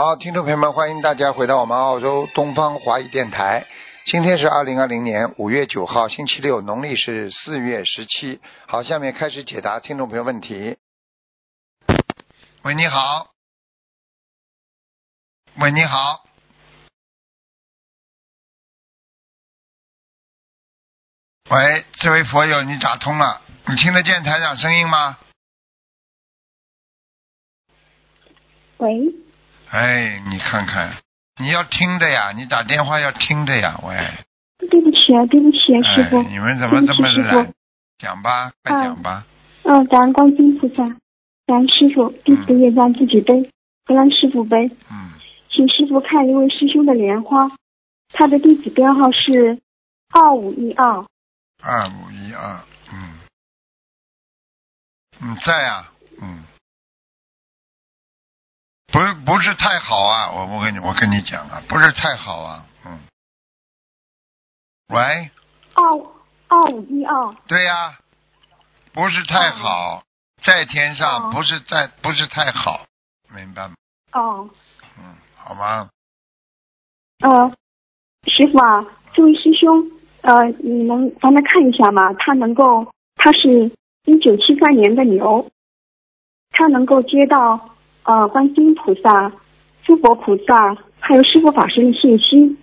好，听众朋友们，欢迎大家回到我们澳洲东方华语电台。今天是二零二零年五月九号，星期六，农历是四月十七。好，下面开始解答听众朋友问题。喂，你好。喂，你好。喂，这位佛友，你打通了，你听得见台长声音吗？喂，哎，你看看，你要听的呀，你打电话要听的呀，喂。对不起啊，对不起啊，师傅。哎，你们怎么这么懒？讲吧，快讲吧。嗯，感恩观世音菩萨，感恩师傅，弟子的业障自己背，不让师傅背。嗯，请师傅看一位师兄的莲花，他的地址编号是二五一二。二五一二，嗯，嗯，在啊，嗯，不是不是太好啊，我我跟你我跟你讲啊，不是太好啊，嗯。喂，二二五一二，对呀、不是太好，在天上哦不是在不是太好，明白吗？哦，嗯，好吗？呃，师傅啊，这位师兄，呃，你能帮他看一下吗？他能够，他是一九七三年的牛，他能够接到呃观世音菩萨、诸佛菩萨还有师傅法师的信息。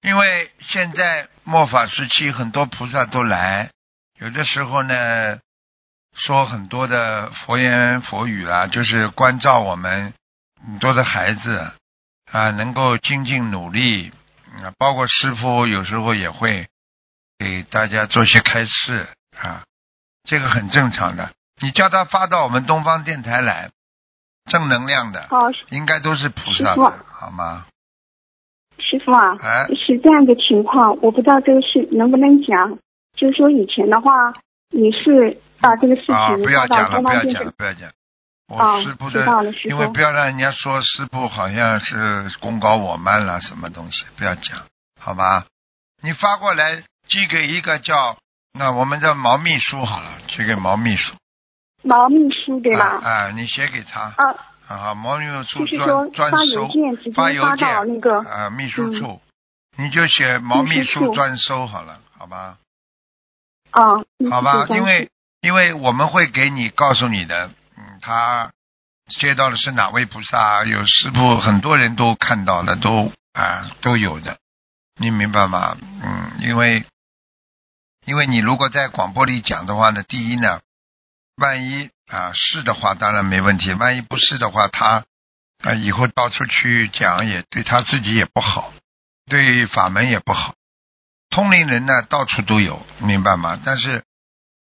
因为现在末法时期，很多菩萨都来，有的时候呢，说很多的佛言佛语啦，就是关照我们很多的孩子啊，能够精进努力啊，包括师傅有时候也会给大家做些开示啊，这个很正常的。你叫他发到我们东方电台来，正能量的，好、应该都是菩萨的，好吗？师傅啊，哎是这样的情况，我不知道这个事能不能讲。就是说以前的话，你是把这个事啊，情不要讲了，不要讲了不要讲。我哦师傅的，因为不要让人家说师傅好像是功高我慢了什么东西，不要讲，好吧？你发过来寄给一个叫那我们的毛秘书好了，寄给毛秘书，毛秘书对吧？啊啊，你写给他。啊，啊，毛秘书就是说专专发邮收件直接发发邮件到那个啊秘书嗯处，你就写毛秘秘书专收好了，好吧？啊，好吧，因为为因为我们会给你告诉你的，嗯，他接到的是哪位菩萨，有师傅很多人都看到了，都啊都有的，你明白吗？嗯，因为因为你如果在广播里讲的话呢，第一呢，万一啊是的话，当然没问题；万一不是的话，他啊以后到处去讲也对他自己也不好，对法门也不好。通灵人呢，到处都有，明白吗？但是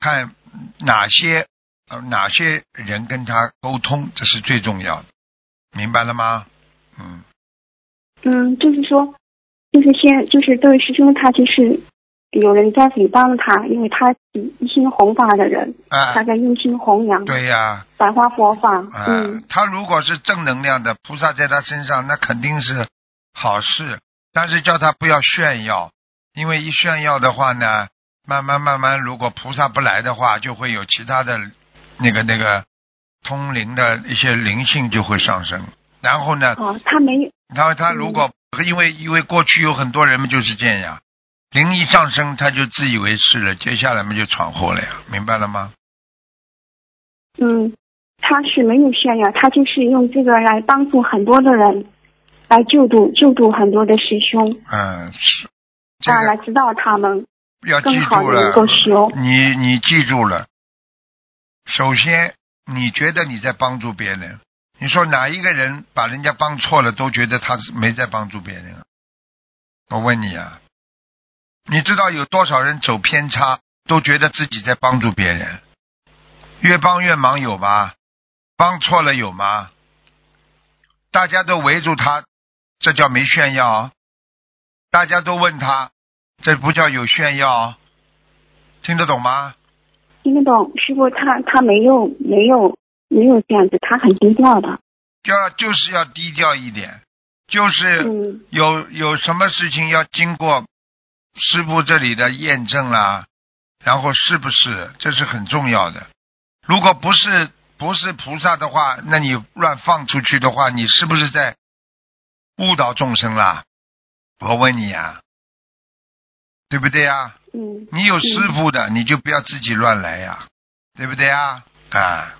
看哪些呃哪些人跟他沟通，这是最重要的，明白了吗？嗯，嗯，就是说，就是先就是这位师兄他就是有人在诽谤他，因为他是一心弘法的人，啊他，在用心弘扬对呀、百花佛法，啊，嗯他如果是正能量的菩萨在他身上，那肯定是好事。但是叫他不要炫耀，因为一炫耀的话呢，慢慢慢慢，如果菩萨不来的话，就会有其他的那个那个通灵的一些灵性就会上升。然后呢，哦，他没有然后他如果因为因为过去有很多人们就是这样，灵一上升他就自以为是了，接下来嘛就闯祸了呀，明白了吗？嗯，他是没有炫耀，他就是用这个来帮助很多的人，来救度救度很多的师兄，嗯，是这啊，个来指导他们要记住了。你你记住了，首先你觉得你在帮助别人，你说哪一个人把人家帮错了，都觉得他是没在帮助别人啊？我问你啊，你知道有多少人走偏差，都觉得自己在帮助别人，越帮越忙有吗？帮错了有吗？大家都围住他，这叫没炫耀啊。大家都问他，这不叫有炫耀啊。听得懂吗？听得懂，师傅他他没有没有没有这样子，他很低调的。就要就是要低调一点，就是嗯有有什么事情要经过师傅这里的验证啦，然后是不是这是很重要的。如果不是不是菩萨的话，那你乱放出去的话，你是不是在误导众生啦？我问你啊、对不对啊？嗯你有师傅的，你就不要自己乱来呀，对不对啊？啊，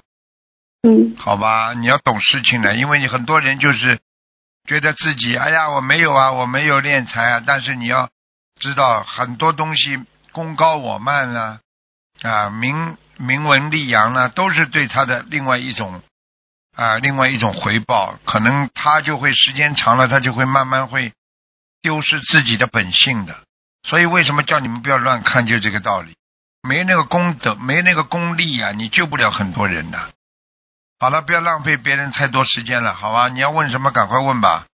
嗯好吧，你要懂事情的，因为你很多人就是觉得自己，哎呀，我没有啊，我没有练财啊，但是你要知道，很多东西功高我慢啊，啊，名名闻利养呢、都是对他的另外一种啊，另外一种回报，可能他就会时间长了，他就会慢慢会丢失自己的本性的。所以为什么叫你们不要乱看，就这个道理。没那个功德，没那个功力啊，你救不了很多人的。好了，不要浪费别人太多时间了，好吧？你要问什么，赶快问吧，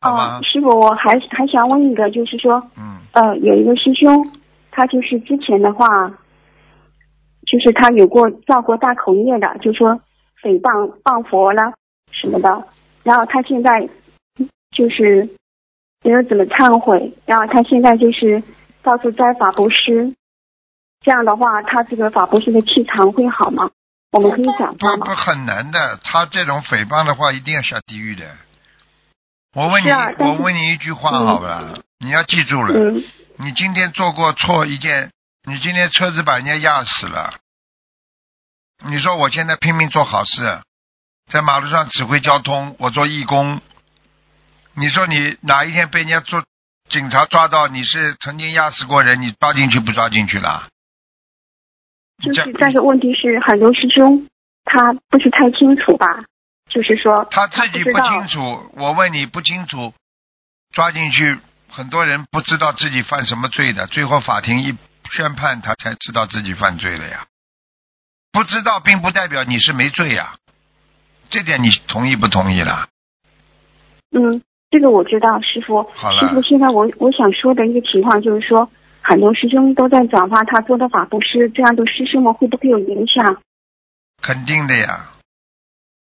哦，？师傅，我还还想问一个，就是说，嗯，呃，有一个师兄，他就是之前的话，就是他有过造过大口业的，就说诽谤谤佛了什么的，然后他现在就是没有怎么忏悔，然后他现在就是到处摘法布施，这样的话，他这个法布施的气场会好吗？我们可以讲他不不吗？很难的，他这种诽谤的话，一定要下地狱的。我问你，啊我问你一句话好了，你要记住了，嗯你今天做过错一件，你今天车子把人家压死了，你说我现在拼命做好事，在马路上指挥交通，我做义工，你说你哪一天被人家做警察抓到，你是曾经压死过人，你抓进去不抓进去了？就是，但是问题是，很多师兄他不是太清楚吧？就是说他自己不清楚，我问你不清楚，抓进去，很多人不知道自己犯什么罪的，最后法庭一宣判，他才知道自己犯罪了呀。不知道并不代表你是没罪呀，这点你同意不同意啦？嗯，这个我知道，师傅。好了师傅，现在我我想说的一个情况就是说，很多师兄都在转发他做的法布施，这样对师兄们会不会有影响？肯定的呀。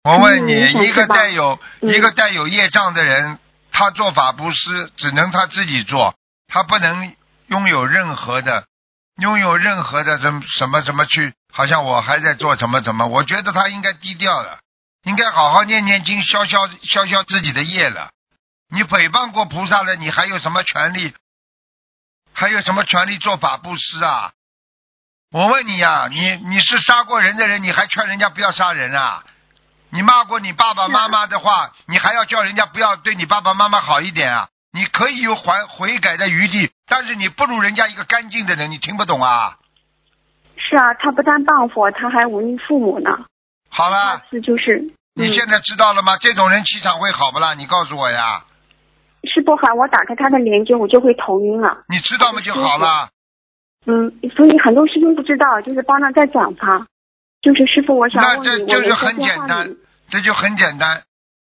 我问你，嗯一个带有、嗯一个带有业障的人，他做法布施只能他自己做，他不能拥有任何的拥有任何的什么什么什么去，好像我还在做什么什么。我觉得他应该低调了，应该好好念念经，消消消消自己的业了。你诽谤过菩萨了，你还有什么权利？还有什么权利做法布施啊？我问你呀、你你是杀过人的人，你还劝人家不要杀人啊？你骂过你爸爸妈妈的话，你还要叫人家不要对你爸爸妈妈好一点啊？你可以有还悔改的余地，但是你不如人家一个干净的人，你听不懂啊？是啊，他不但谤佛，他还忤逆父母呢。好了下，次就是，嗯，你现在知道了吗？这种人气场会好不啦？你告诉我呀，是不好我打开他的链接，我就会头晕了。你知道吗就好了。嗯，所以很多师兄不知道，就是帮他在转发。就是师傅，我想那这就是很简单，这就很简单，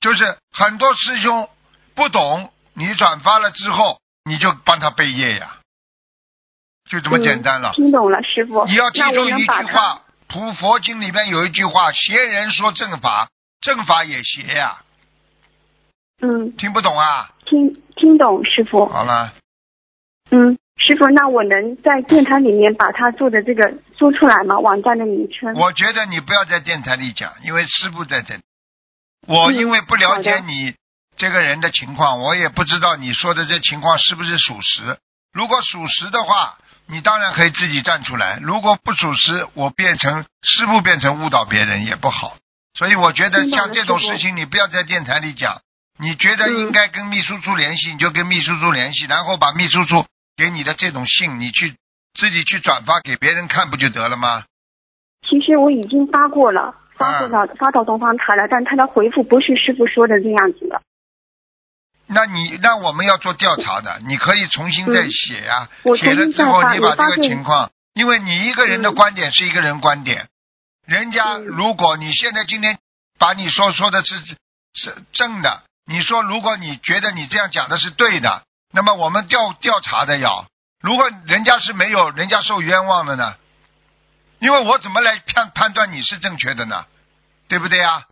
就是很多师兄不懂，你转发了之后，你就帮他背业呀，就这么简单了嗯。听懂了，师傅。你要记住一句话，《普佛经》里面有一句话：邪人说正法，正法也邪呀、嗯，听不懂啊？听听懂，师傅。好了，嗯，师傅，那我能在电台里面把他做的这个说出来吗？网站的名称。我觉得你不要在电台里讲，因为师傅在这里。我嗯因为不了解你这个人的情况，我也不知道你说的这情况是不是属实。如果属实的话，你当然可以自己站出来；如果不属实，我变成师傅变成误导别人也不好。所以我觉得像这种事情，你不要在电台里讲。你觉得嗯应该跟秘书处联系，你就跟秘书处联系，然后把秘书处给你的这种信，你去自己去转发给别人看，不就得了吗？其实我已经发过了，发过啊了，发到东方台了，但他的回复不是师傅说的这样子的。那你那我们要做调查的，你可以重新再写呀、写了之后你把这个情况，因为你一个人的嗯观点是一个人观点，人家嗯如果你现在今天把你说说的是是正的，你说如果你觉得你这样讲的是对的，那么我们调调查的要，如果人家是没有，人家受冤枉的呢？因为我怎么来判判断你是正确的呢？对不对呀？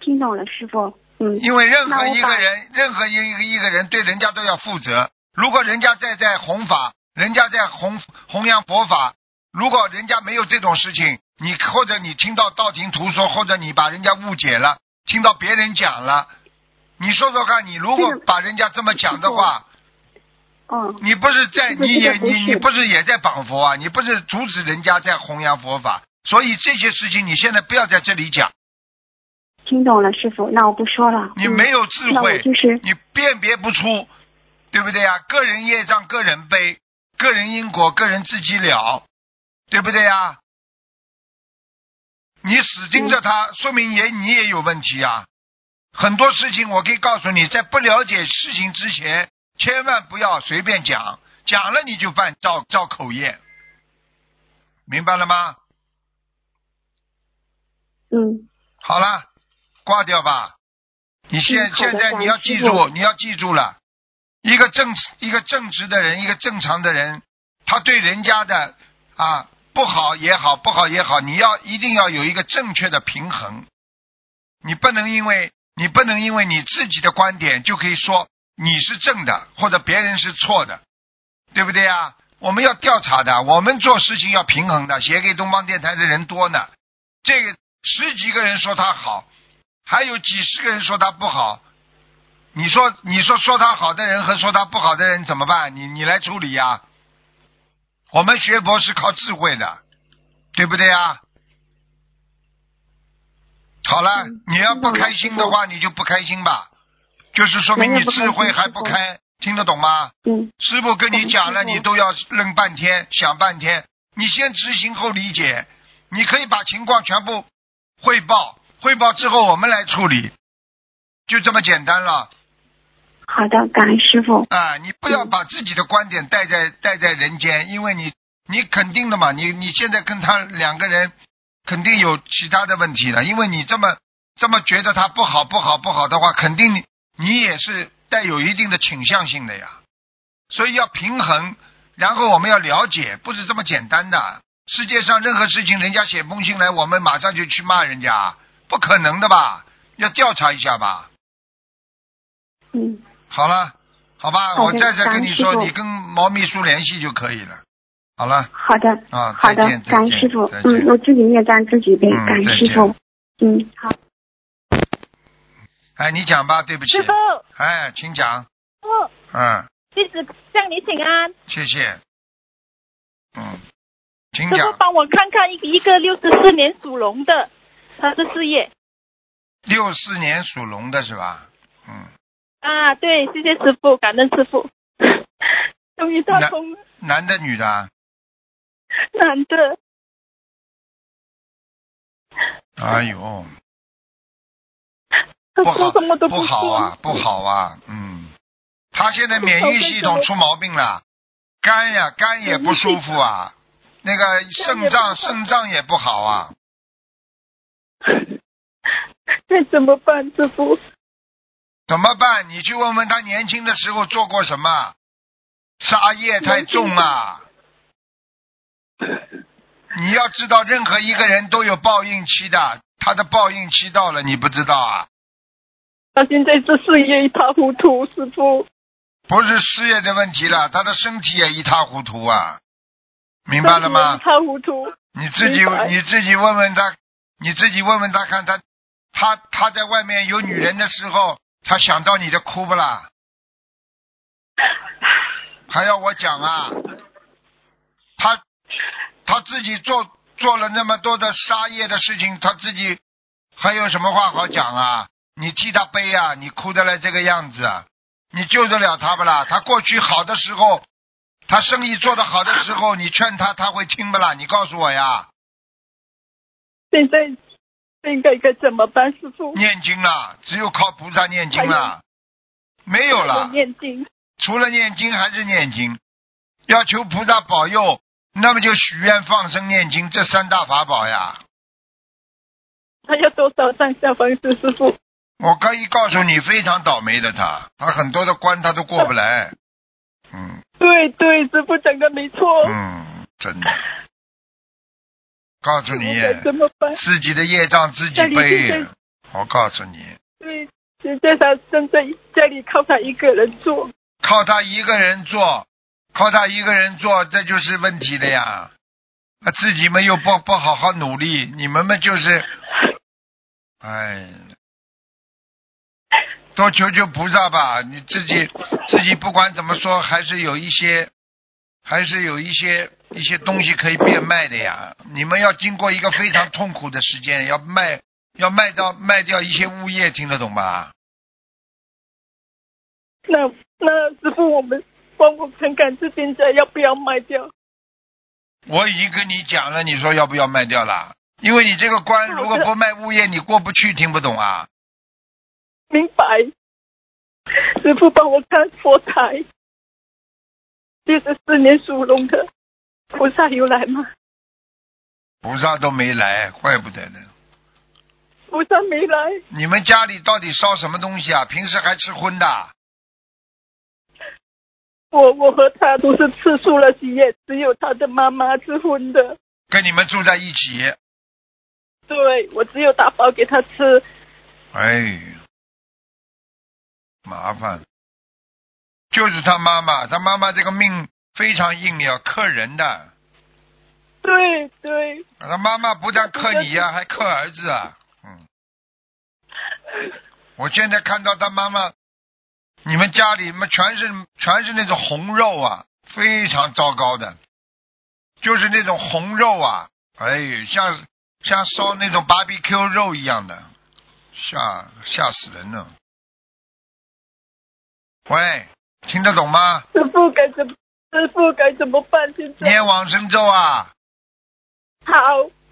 听懂了，师傅。嗯，因为任何一个人，任何一个一个人对人家都要负责。如果人家在在弘法，人家在弘弘扬佛法，如果人家没有这种事情，你或者你听到道听途说，或者你把人家误解了，听到别人讲了，你说说看，你如果把人家这么讲的话，嗯，你不是在这个你也你你不是也在绑佛啊？你不是阻止人家在弘扬佛法？所以这些事情你现在不要在这里讲，听懂了，师傅，那我不说了。嗯你没有智慧，就是你辨别不出，对不对呀？个人业障个人背，个人因果个人自己了，对不对呀？你死盯着他，说明也你也有问题啊。很多事情我可以告诉你，在不了解事情之前，千万不要随便讲，讲了你就犯造造口业，明白了吗？嗯好了，挂掉吧。你现、嗯现在你要记住，你要记住了，一个正一个正直的人，一个正常的人，他对人家的啊不好也好，不好也好，你要一定要有一个正确的平衡。你不能因为你不能因为你自己的观点就可以说你是正的，或者别人是错的，对不对呀？我们要调查的，我们做事情要平衡的。写给东方电台的人多呢，这个十几个人说他好，还有几十个人说他不好。你说，你说说他好的人和说他不好的人怎么办？你你来处理呀。我们学佛是靠智慧的，对不对呀？好了，嗯你要不开心的话，你就不开心吧，就是说明你智慧还不开，听得懂吗？嗯师傅跟你讲了，你都要愣半天，想半天。你先执行后理解，你可以把情况全部汇报，汇报之后我们来处理，就这么简单了。好的，感恩师傅。啊，你不要嗯把自己的观点带在带在人间，因为你你肯定的嘛，你你现在跟他两个人肯定有其他的问题了，因为你这么这么觉得他不好不好不好的话，肯定你你也是带有一定的倾向性的呀，所以要平衡，然后我们要了解，不是这么简单的。世界上任何事情，人家写封信来，我们马上就去骂人家，不可能的吧？要调查一下吧。嗯，好了，好吧，我再再跟你说，你跟毛秘书联系就可以了。好了，好的，啊，好的再见，，再见感恩师傅。嗯，我自己念章自己背，嗯感恩师傅。嗯，好。哎，你讲吧，对不起师。傅，哎，请讲。哦，嗯，弟子向你请安。谢谢。嗯，请讲师傅。帮我看看一一个六十四年属龙的，他的事业。六四年属龙的是吧？嗯，啊，对，谢谢师傅，感恩师傅。终于打通了，男的女的啊？男的。哎呦，他不好说什么都不好啊，不好啊，嗯，他现在免疫系统出毛病了，肝呀肝也不舒服啊，那个肾脏肾脏也不好啊，那怎么办，师傅？怎么办？你去问问他年轻的时候做过什么，杀业太重啊。你要知道，任何一个人都有报应期的，他的报应期到了，你不知道啊？他现在这事业一塌糊涂，师傅。不是事业的问题了，他的身体也一塌糊涂啊，明白了吗一？塌糊涂。你自己你自己问问他，你自己问问他看他，他他在外面有女人的时候，他想到你的哭不啦？还要我讲啊？他他自己做做了那么多的杀业的事情，他自己还有什么话好讲啊？你替他背啊，你哭得来这个样子啊，你救得了他不啦？他过去好的时候，他生意做得好的时候，你劝他，他会听不啦？你告诉我呀。现在应该该怎么办，师傅？念经了，只有靠菩萨念经了，没有了。念经。除了念经还是念经，要求菩萨保佑，那么就许愿、放生、念经这三大法宝呀。他要多少上下方式，师傅？我可以告诉你，非常倒霉的他，他很多的关他都过不来。嗯对对，师傅讲的没错。嗯，真的。告诉你，怎么办？自己的业障自己背。我告诉你，对，现在他正在家里靠他一个人做。靠他一个人做，靠他一个人做，这就是问题的呀。啊，自己们又不不好好努力，你们们就是，哎，多求求菩萨吧，你自己自己不管怎么说，还是有一些，还是有一些一些东西可以变卖的呀。你们要经过一个非常痛苦的时间，要卖要卖到卖掉一些物业，听得懂吧？那那师傅，我们帮我看看这边家要不要卖掉？我已经跟你讲了，你说要不要卖掉了？因为你这个关如果不卖物业，你过不去，听不懂啊？明白。师傅帮我看佛台，六十四年属龙的菩萨有来吗？菩萨都没来，怪不得呢。菩萨没来，你们家里到底烧什么东西啊？平时还吃荤的？我我和他都是吃素了几夜，只有他的妈妈吃荤的。跟你们住在一起？对我只有打包给他吃，哎，麻烦。就是他妈妈，他妈妈这个命非常硬，要克人的。对对，他妈妈不但克你呀、还克儿子啊。嗯，我现在看到他妈妈，你们家里面全是全是那种红肉啊，非常糟糕的，就是那种红肉啊，哎，像像烧那种 barbecue 肉一样的，吓吓死人了。喂，听得懂吗？师傅该怎么？师傅该怎么办？现在念往生咒啊，好，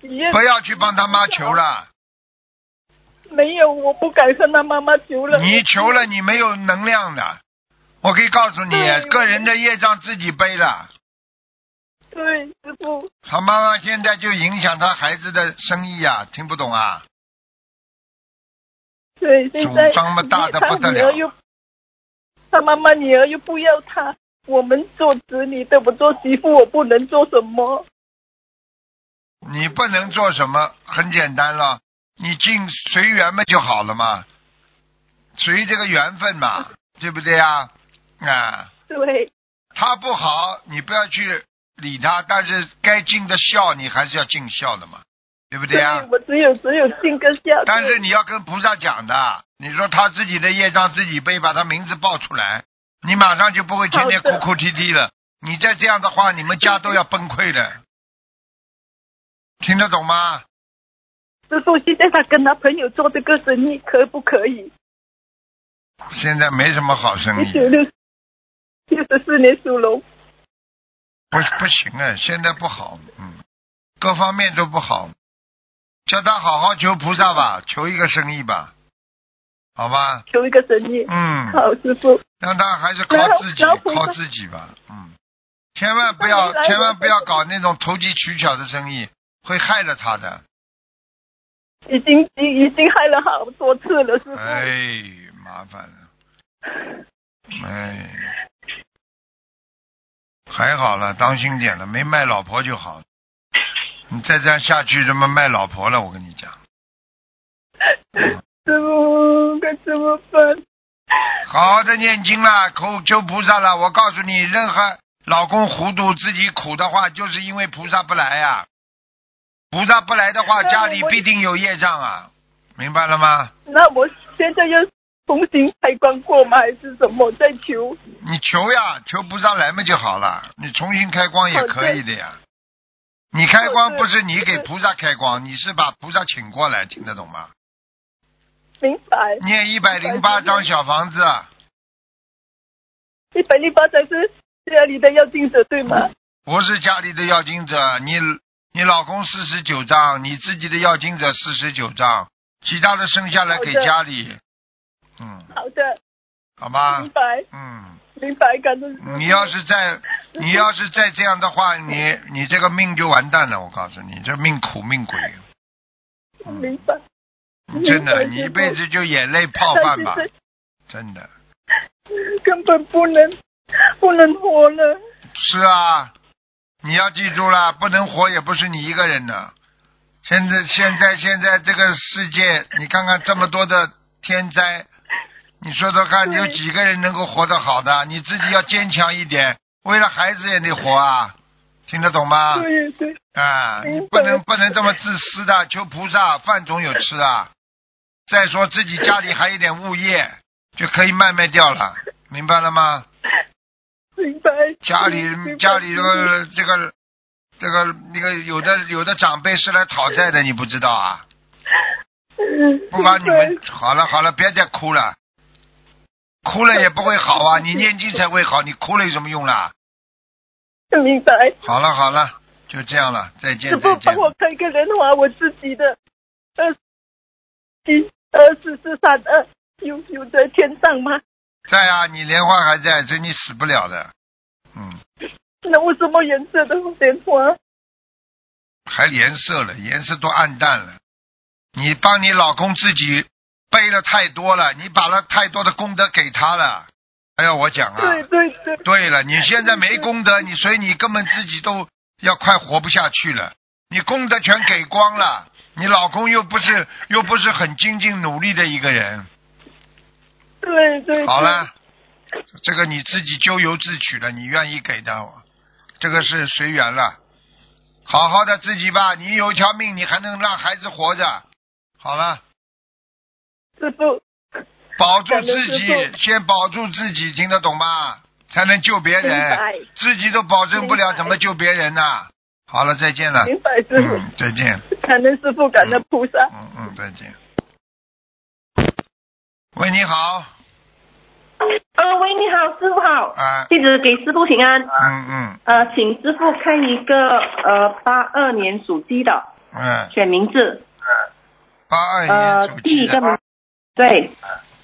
不要去帮他妈求了。没有，我不敢向他妈妈求了。你求了，你没有能量的。我可以告诉你，个人的业障自己背了。对，师傅，他妈妈现在就影响他孩子的生意啊，听不懂啊？对，现在主张嘛大得不得了他女儿又，他妈妈女儿又不要他，我们做子女的，我做媳妇，我不能做什么。你不能做什么，很简单了，你尽随缘嘛就好了嘛，随这个缘分嘛，对不对啊？啊，对，他不好，你不要去理他，但是该尽的孝，你还是要尽孝的嘛，对不对啊？我只有只有尽个孝。但是你要跟菩萨讲的，你说他自己的业障自己背，把他名字报出来，你马上就不会天天哭哭啼啼了。你再这样的话，你们家都要崩溃的。听得懂吗？师傅，现在他跟他朋友做这个生意可不可以？现在没什么好生意，一九六六十四年属龙，不不行啊，现在不好，嗯，各方面都不好。叫他好好求菩萨吧，求一个生意吧，好吧？求一个生意。嗯，好，师傅。让他还是靠自己靠自己吧。嗯，千万不要，千万不要搞那种投机取巧的生意，会害了他的。已经已已经害了好多次了，师傅。哎，麻烦了。哎，还好了，当心点了，没卖老婆就好。你再这样下去，他妈卖老婆了，我跟你讲。师傅该怎么办？好好的念经啦，求求菩萨了。我告诉你，任何老公糊涂自己苦的话，就是因为菩萨不来呀、菩萨不来的话，家里必定有业障啊，明白了吗？那我现在要重新开光过吗？还是什么再求？你求呀，求菩萨来嘛就好了。你重新开光也可以的呀。你开光不是你给菩萨开光，你是把菩萨请过来，听得懂吗？明白。念一百零八张小房子，一百零八才是家里的要经者对吗？不是家里的要经者，你你老公四十九张，你自己的要经者四十九张，其他的剩下来给家里。嗯，好的，好吧。明，白。嗯，明白，感恩。你要是再你要是再这样的话，你你这个命就完蛋了，我告诉你，这命苦命鬼，明白，真的，你一辈子就眼泪泡饭吧真的。根本不能不能活了。是啊，你要记住了，不能活也不是你一个人的。现在现在现在这个世界，你看看这么多的天灾，你说说看，有几个人能够活得好的？你自己要坚强一点，为了孩子也得活啊，听得懂吗？对对，啊，你不能不能这么自私的，求菩萨饭总有吃啊。再说自己家里还有点物业，就可以卖卖掉了，明白了吗？明白。家里家里这个这个这个那个有的有的长辈是来讨债的，你不知道啊？嗯不把你们好了好了，别再哭了，哭了也不会好啊！你念经才会好，你哭了有什么用啦？明白。好了好了，就这样了，再见师再见傅帮。我开个人话，我自己的二七二四四三二有有在天上吗？在啊，你莲花还在，所以你死不了的。嗯，那为什么颜色的莲花？还颜色了，颜色都暗淡了。你帮你老公自己背了太多了，你把了太多的功德给他了，还要我讲啊？对对对，对了，你现在没功德，你所以你根本自己都要快活不下去了。你功德全给光了，你老公又不是又不是很精进努力的一个人。对对。好了，这个你自己咎由自取了，你愿意给的，这个是随缘了。好好的自己吧，你有一条命，你还能让孩子活着。好了，师傅，保住自己，先保住自己，听得懂吗？才能救别人。自己都保证不了，怎么救别人呢？好了，再见了。明白师傅，嗯，再见。感恩师傅，感恩菩萨。嗯嗯，再见。喂，你好。呃，喂，你好，师傅好，啊，弟子给师傅请安。嗯嗯呃，请师傅看一个呃八二年属鸡的嗯，选名字。八二呃年属，鸡的。第一个名对，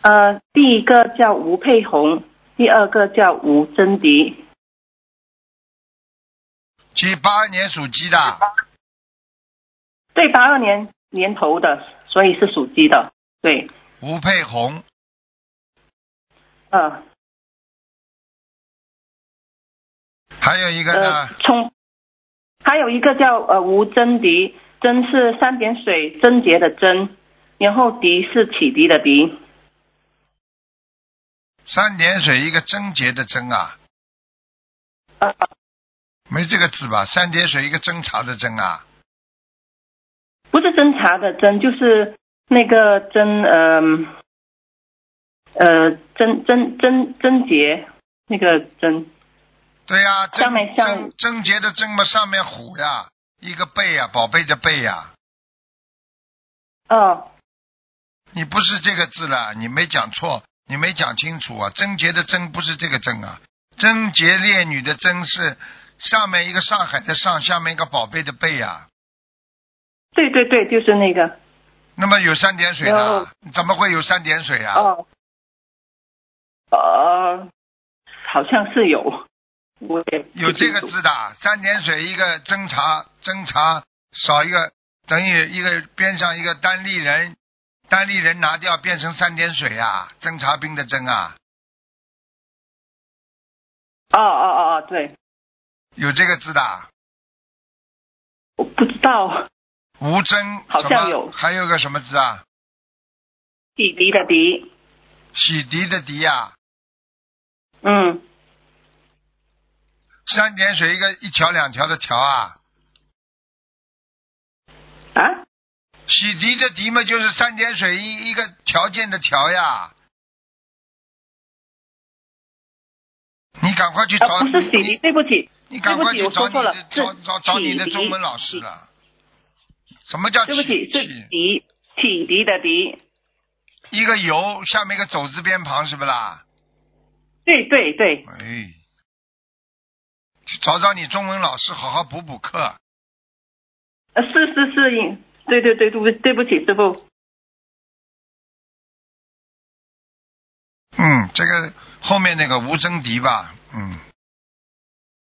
呃，第一个叫吴佩红，第二个叫吴珍迪。鸡八二年属鸡的。对，八二年年头的，所以是属鸡的。对，吴佩红，呃还有一个呢？呃，，冲，还有一个叫呃吴真迪，真是三点水贞洁的贞，然后迪是启迪的迪。三点水一个贞洁的贞啊，呃。没这个字吧？三点水一个侦查的侦啊，不是侦查的侦，就是那个贞，呃，呃，贞贞贞贞洁那个贞，对呀、贞上面像贞贞洁的贞嘛，上面虎呀，一个贝呀，宝贝的贝呀，哦，你不是这个字了，你没讲错，你没讲清楚啊，贞洁的贞不是这个贞啊，贞洁烈女的贞是上面一个上海的上，下面一个宝贝的贝呀、对对对，就是那个，那么有三点水有。的，怎么会有三点水啊？哦，呃，好像是有，我也有这个字的，三点水一个侦查，侦查少一个，等于一个边上一个单立人，单立人拿掉变成三点水啊，侦察兵的侦啊，哦哦哦哦，对，有这个字的，我不知道，吴征好像有。还有个什么字啊？洗涤的涤，洗涤的涤呀、嗯，三点水一个一条两条的条啊，啊，洗涤的涤嘛就是三点水一一个条件的条呀。你赶快去找，啊，不是洗涤，对不起，你赶快去找你的找找找你的中文老师了。什么叫对不起，是启？涤，启迪的涤，一个油下面一个走字边旁是不啦？对对对，哎，去找找你中文老师，好好补补课。呃，是是是，应对对对对不对不起，师傅。嗯，这个后面那个吴征迪吧，嗯，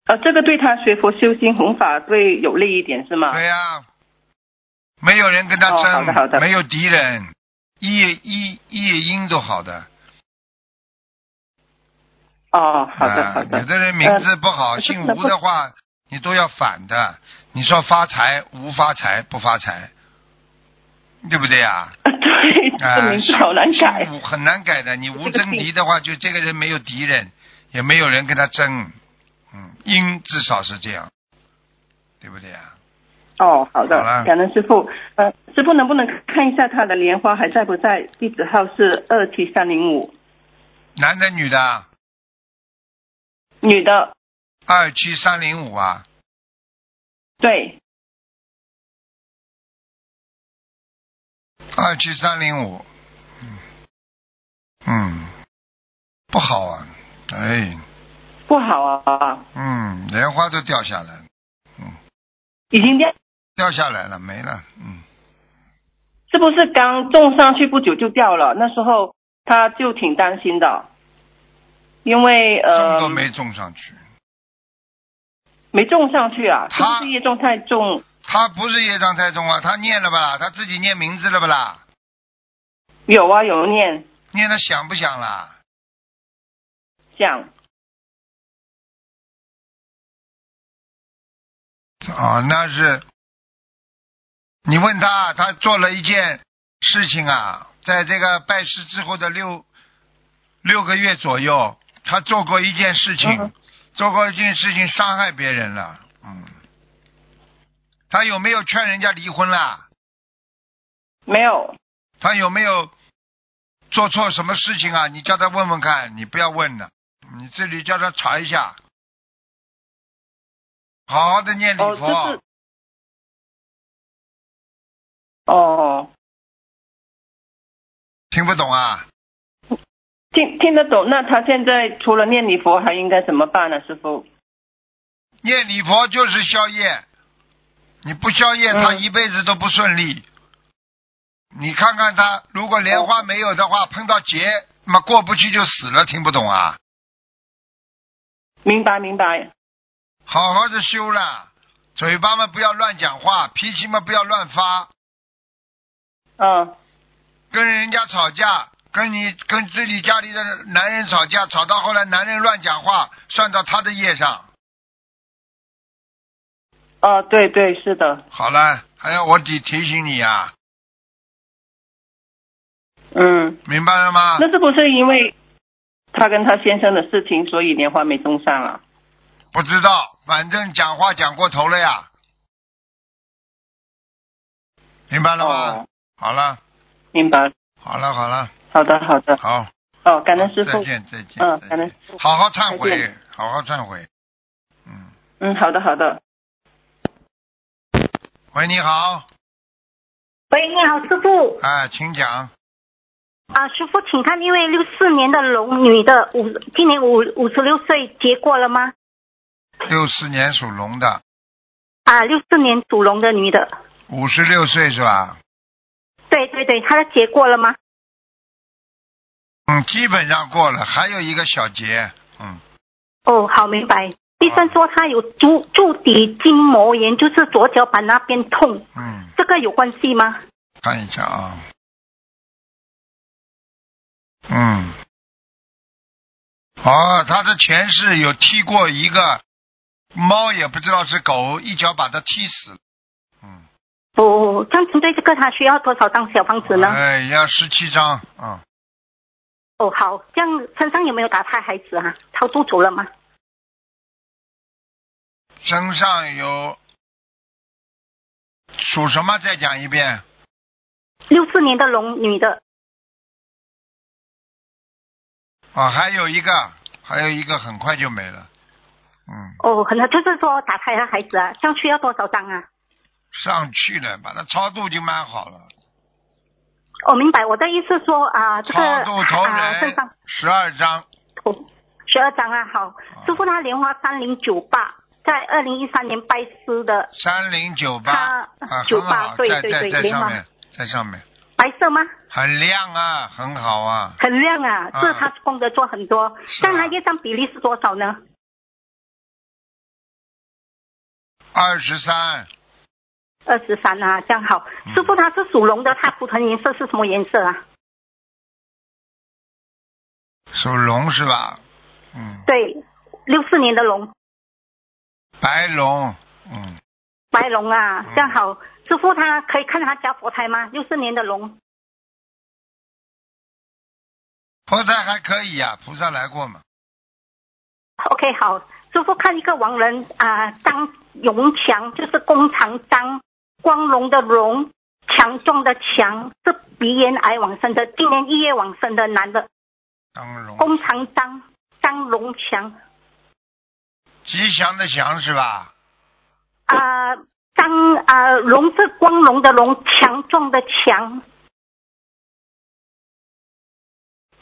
呃，这个对他学佛修心弘法对有利一点是吗？对呀、没有人跟他哦争，好的好的没有敌人，一叶一一叶鹰都好的。哦，好的啊好的有。的人名字不好，呃姓吴的话，你都要反的。你说发财，吴发财，不发财，对不对呀、对，啊？这名字好难改很难改的。你吴这个姓征敌的话，就这个人没有敌人，也没有人跟他争。嗯，应至少是这样。对不对啊？哦，好的感恩师傅。呃，师傅能不能看一下他的莲花还在不在？地址号是二七三零五，男的女的？女的，二七三零五啊，对，二七三零五，嗯，嗯，不好啊，哎，不好啊，嗯，莲花都掉下来。了，已经掉，掉下来了，没了，嗯，是不是刚种上去不久就掉了？那时候他就挺担心的，因为种呃都没种上去。没种上去啊，是他不是业障太重？他不是业障太重啊，他念了吧啦？他自己念名字了吧啦？有啊，有念念的响不响啦？想啊，那是你问他，他做了一件事情啊，在这个拜师之后的六六个月左右，他做过一件事情，嗯做过一件事情伤害别人了，嗯，他有没有劝人家离婚啦？没有？他有没有做错什么事情啊？你叫他问问看，你不要问了，你这里叫他查一下，好好的念礼哦，佛。就是哦，听不懂啊？听听得懂。那他现在除了念礼佛，还应该怎么办呢？师傅？念礼佛就是消业，你不消业，嗯他一辈子都不顺利。你看看他，如果莲花没有的话，碰到劫，那么过不去就死了。听不懂啊？明白明白。好好的修了，嘴巴嘛不要乱讲话，脾气嘛不要乱发，嗯，跟人家吵架，跟你跟自己家里的男人吵架，吵到后来男人乱讲话，算到他的业上。哦，对对，是的。好了，还要我提提醒你啊，嗯，明白了吗？那是不是因为他跟他先生的事情，所以莲花没种上啊？不知道，反正讲话讲过头了呀，明白了吗？哦，好了，明白。好了，好了，好的好的。好，哦，感恩师傅。再见，再见，嗯感恩师傅好好忏悔，好好忏悔。嗯，嗯，好的好的。喂，你好，喂，你好，师傅哎，请讲。啊，师傅，请看，因为六四年的龙女的五，今年五五十六岁，结过了吗？六四年属龙的，啊，六四年属龙的女的，五十六岁是吧？对对对，她的结过了吗？嗯，基本上过了，还有一个小节，嗯，哦，好，明白。医生说他有足足底筋膜炎，就是左脚板那边痛，嗯，这个有关系吗？看一下啊，嗯，哦，他的前世有踢过一个猫，也不知道是狗，一脚把他踢死了，嗯，哦，这样针对这个，他需要多少张小方子呢？哎，要十七张，嗯，哦，好，这样身上有没有打胎孩子啊？超度走了吗？身上有属什么？再讲一遍。六四年的龙女的，啊，还有一个，还有一个很快就没了。嗯，哦，可能就是说打胎的孩子啊，上去要多少张啊？上去了，把它超度就蛮好了。我、明白，我的意思说啊，这个超度头啊身上人十二张，头十二张啊，好，师傅他莲花三零九八，在二零一三年拜师的。三零九八。九，八对对对在上面，在上面。白色吗？很亮啊，很好啊。很亮啊，啊。是他功德做很多，但他业障比例是多少呢？二十三，二十三啊，这样好。嗯师傅他是属龙的，他图腾颜色是什么颜色啊？属龙是吧？嗯，对，六四年的龙，白龙，嗯，白龙啊，嗯这样好。师傅他可以看他家佛台吗？六四年的龙，佛台还可以呀、菩萨来过嘛？OK，好，师傅看一个亡人啊、张永强，就是工长张，光荣的荣，强壮的强，是鼻咽癌往生的，今年一月往生的男的，张荣，工长张，张荣强吉祥的祥是吧？啊、张啊、荣是光荣的荣，强壮的强，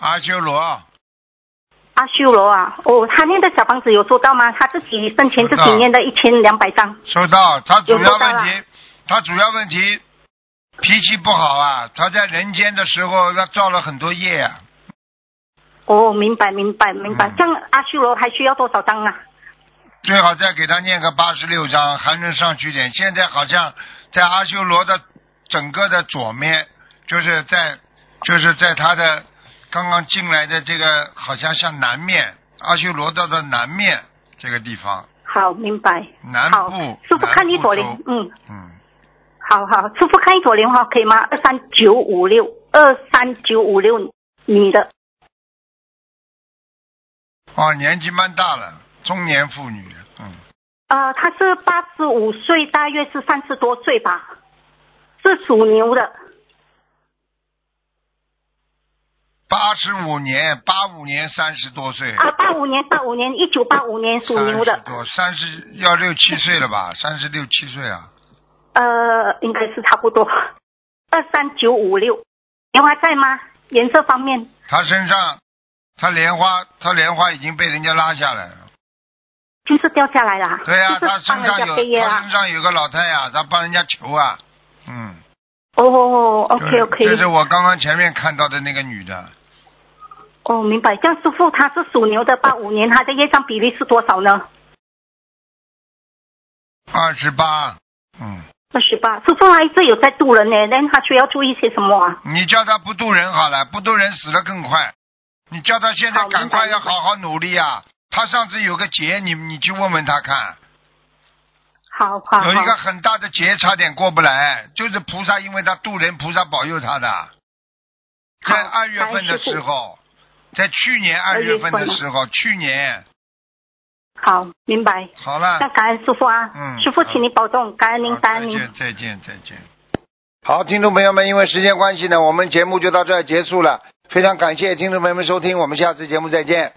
阿修罗，阿修罗啊，哦，他念的小房子有收到吗？他自己生前自己念的一千两百张。收到。他主要有收到了问题，他主要问题脾气不好啊。他在人间的时候，他造了很多业啊。哦，明白明白明白。像阿修罗还需要多少张啊？最好再给他念个八十六章，还能上去点。现在好像在阿修罗的整个的左面，就是在就是在他的刚刚进来的这个，好像像南面阿修罗道的南面这个地方，好，明白。南，部师傅看一朵南莲部，嗯，嗯，好好，师傅看一朵莲花可以吗？二三九五六，二三九五六，女的，哦，年纪蛮大了，中年妇女，嗯，呃，她是八十五岁，大约是三十多岁吧，是属牛的，八十五年，八五年三十多岁，啊，八五年，八五年，一九八五年属牛的30，多，三十要六七岁了吧？三十六七岁啊。呃，应该是差不多，二三九五六，莲花在吗？颜色方面，他身上，他莲花，他莲花已经被人家拉下来了。就是掉下来了，对呀、就是他身上有，他身。上有个老太呀、他帮人家求啊，嗯。哦，OK OK 这是我刚刚前面看到的那个女的，哦，明白。这样师傅他是属牛的，八五年他的业障比例是多少呢？二十八，嗯，二十八。师傅他一直有在渡人呢，那他需要注意些什么啊？你叫他不渡人好了，不渡人死得更快。你叫他现在赶快要好好努力啊！他上次有个劫，你你去问问他看，好好有一个，很大的劫差点过不来，就是菩萨因为他渡人，菩萨保佑他的。在二月份的时候，在去年二月份的时候，去年好明白。好了那，感恩师傅啊，嗯师傅请您保重，感恩您，感恩您。再见，再见，再见。好，听众朋友们，因为时间关系呢，我们节目就到这儿结束了。非常感谢听众朋友们收听，我们下次节目再见。